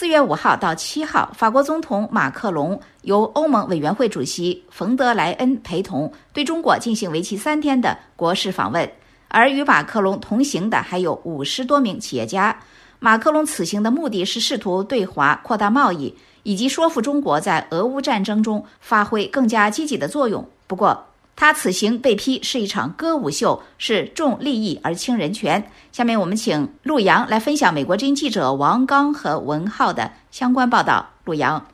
四月五号到七号，法国总统马克龙由欧盟委员会主席冯德莱恩陪同，对中国进行为期三天的国事访问。而与马克龙同行的还有五十多名企业家。马克龙此行的目的是试图对华扩大贸易，以及说服中国在俄乌战争中发挥更加积极的作用。不过，他此行被批是一场歌舞秀，是重利益而轻人权。下面我们请陆阳来分享美国之音记者王刚和文浩的相关报道。陆阳，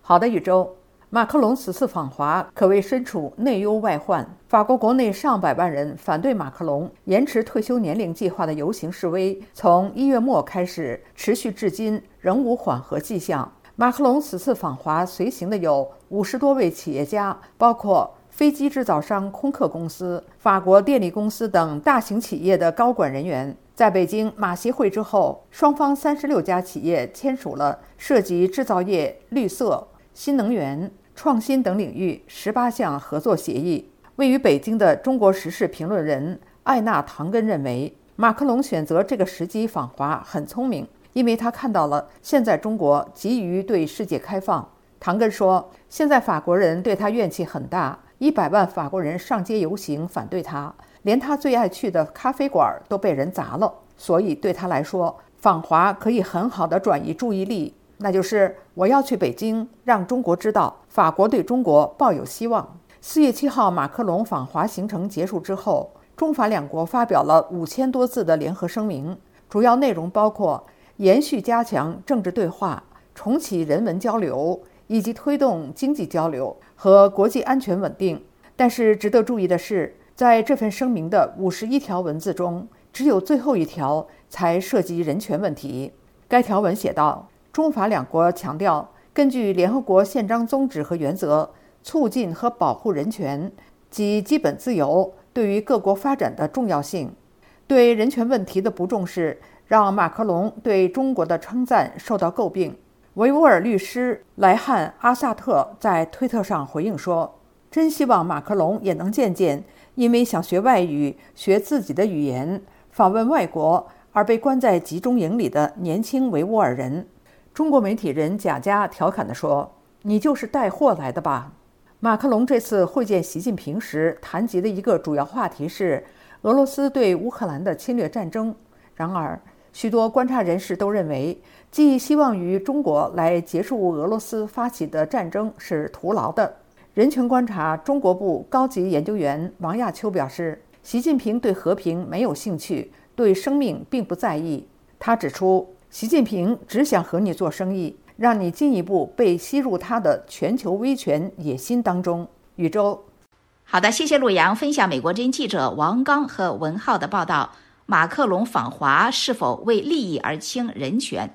好的，宇宙。马克龙此次访华可谓身处内忧外患。法国国内上百万人反对马克龙延迟退休年龄计划的游行示威，从一月末开始，持续至今仍无缓和迹象。马克龙此次访华随行的有五十多位企业家，包括。飞机制造商空客公司、法国电力公司等大型企业的高管人员在北京马协会之后，双方三十六家企业签署了涉及制造业、绿色、新能源、创新等领域十八项合作协议。位于北京的中国时事评论人艾娜·唐根认为，马克龙选择这个时机访华很聪明，因为他看到了现在中国急于对世界开放。唐根说：“现在法国人对他怨气很大。”一百万法国人上街游行反对他，连他最爱去的咖啡馆都被人砸了。所以对他来说，访华可以很好的转移注意力，那就是我要去北京，让中国知道法国对中国抱有希望。四月七号，马克龙访华行程结束之后，中法两国发表了五千多字的联合声明，主要内容包括延续加强政治对话、重启人文交流。以及推动经济交流和国际安全稳定。但是值得注意的是，在这份声明的五十一条文字中，只有最后一条才涉及人权问题。该条文写道：“中法两国强调，根据联合国宪章宗旨和原则，促进和保护人权及基本自由对于各国发展的重要性。对人权问题的不重视，让马克龙对中国的称赞受到诟病。”维吾尔律师莱汉·阿萨特在推特上回应说：“真希望马克龙也能见见因为想学外语、学自己的语言、访问外国而被关在集中营里的年轻维吾尔人。”中国媒体人贾佳调侃地说：“你就是带货来的吧？”马克龙这次会见习近平时谈及的一个主要话题是俄罗斯对乌克兰的侵略战争。然而，许多观察人士都认为，寄希望于中国来结束俄罗斯发起的战争是徒劳的。人权观察中国部高级研究员王亚秋表示，习近平对和平没有兴趣，对生命并不在意。他指出，习近平只想和你做生意，让你进一步被吸入他的全球威权野心当中。宇宙，好的，谢谢陆阳分享美国之音记者王刚和文浩的报道。马克龙访华是否为利益而轻人权？